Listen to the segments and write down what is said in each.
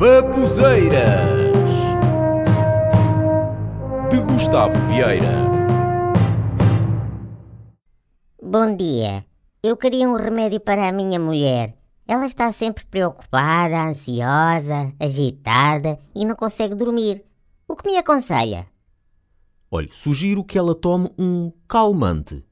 Babuzeiras de Gustavo Vieira. Bom dia. Eu queria um remédio para a minha mulher. Ela está sempre preocupada, ansiosa, agitada e não consegue dormir. O que me aconselha? Olhe, sugiro que ela tome um calmante.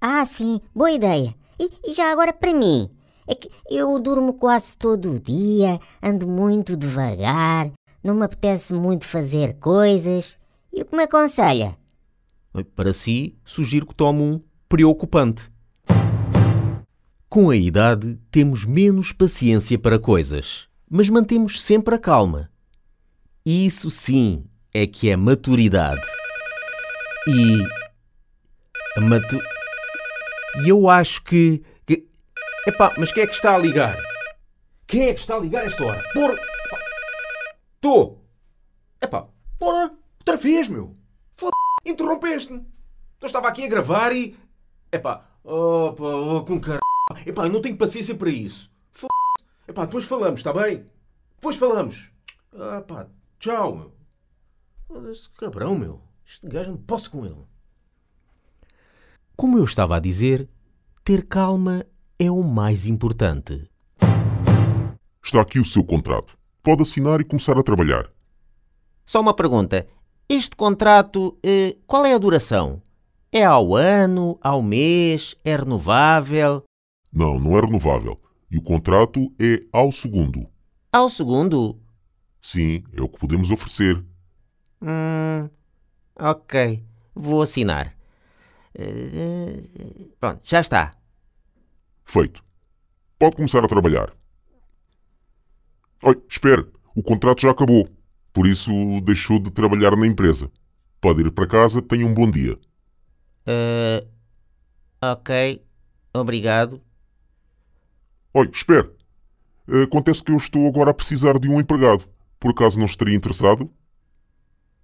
Ah, sim, boa ideia. E, e já agora para mim? É que eu durmo quase todo o dia, ando muito devagar, não me apetece muito fazer coisas. E o que me aconselha? Para si, sugiro que tome um preocupante. Com a idade, temos menos paciência para coisas, mas mantemos sempre a calma. Isso sim é que é maturidade. E. Matu... E eu acho que. Epá, mas quem é que está a ligar? Quem é que está a ligar a esta hora? Porra! Estou! Epá, porra! Outra vez, meu! Foda interrompeste-me! Eu estava aqui a gravar e. Epá, opa, oh, com car... Epá, eu não tenho paciência para isso. Foda Epá, depois falamos, está bem? Depois falamos. Ah, pá, tchau, meu. Foda-se, cabrão, meu. Este gajo não posso com ele. Como eu estava a dizer, ter calma é o mais importante. Está aqui o seu contrato. Pode assinar e começar a trabalhar. Só uma pergunta. Este contrato, eh, qual é a duração? É ao ano, ao mês, é renovável? Não, não é renovável. E o contrato é ao segundo. Ao segundo? Sim, é o que podemos oferecer. Hum, ok, vou assinar. Eh, pronto, já está. Feito. Pode começar a trabalhar. Oi, espere. O contrato já acabou. Por isso deixou de trabalhar na empresa. Pode ir para casa. Tenha um bom dia. Eh, ok, obrigado. Oi, espere. Acontece que eu estou agora a precisar de um empregado. Por acaso não estaria interessado?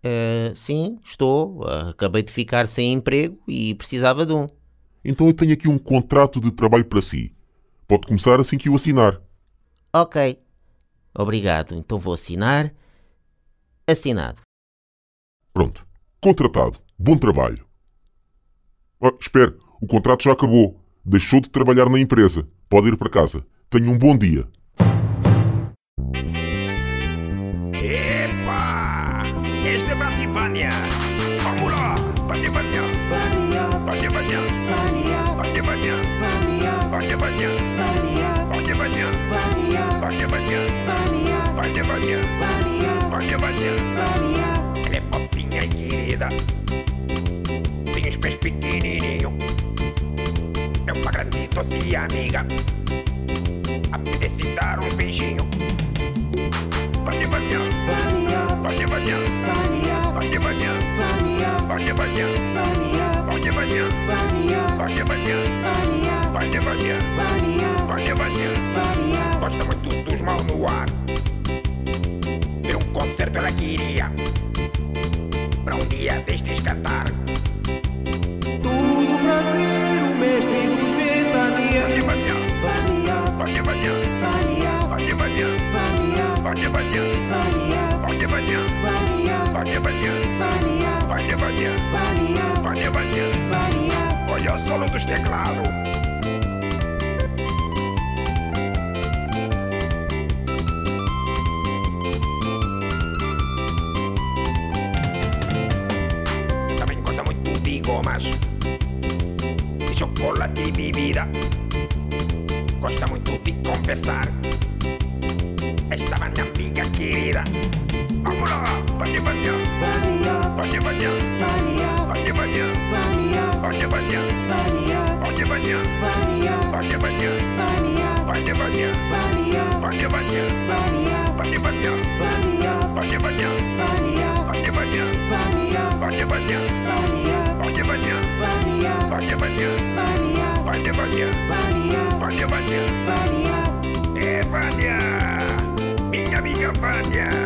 Eh, sim, estou. Acabei de ficar sem emprego e precisava de um. Então eu tenho aqui um contrato de trabalho para si. Pode começar assim que o assinar. Ok, obrigado. Então vou assinar. Assinado. Pronto. Contratado. Bom trabalho. Oh, espere. O contrato já acabou. Deixou de trabalhar na empresa. Pode ir para casa. Tenha um bom dia. Epa! Este é para devagar, vai. Ela é fofinha e querida, tem os pés pequenininho. é uma grande doce amiga, apetece dar um beijinho. Olha, olha, olha, olha, gosta muito dos mal no ar. Ter um concerto ela queria, pra um dia destes cantar. Tudo pra ser o mestre dos ventania. Olha, olha, olha, olha, olha, olha, olha, olha, Varia, varia, varia, varia, varia, varia, varia, varia. Olha o solo dos teclados. más. Di cioccolati di vida, costa muito te confessar. Esta banda amiga querida. Vamos lá, vai banhar, vai banhar, vai banhar, vai banhar, vai. Cracolândia!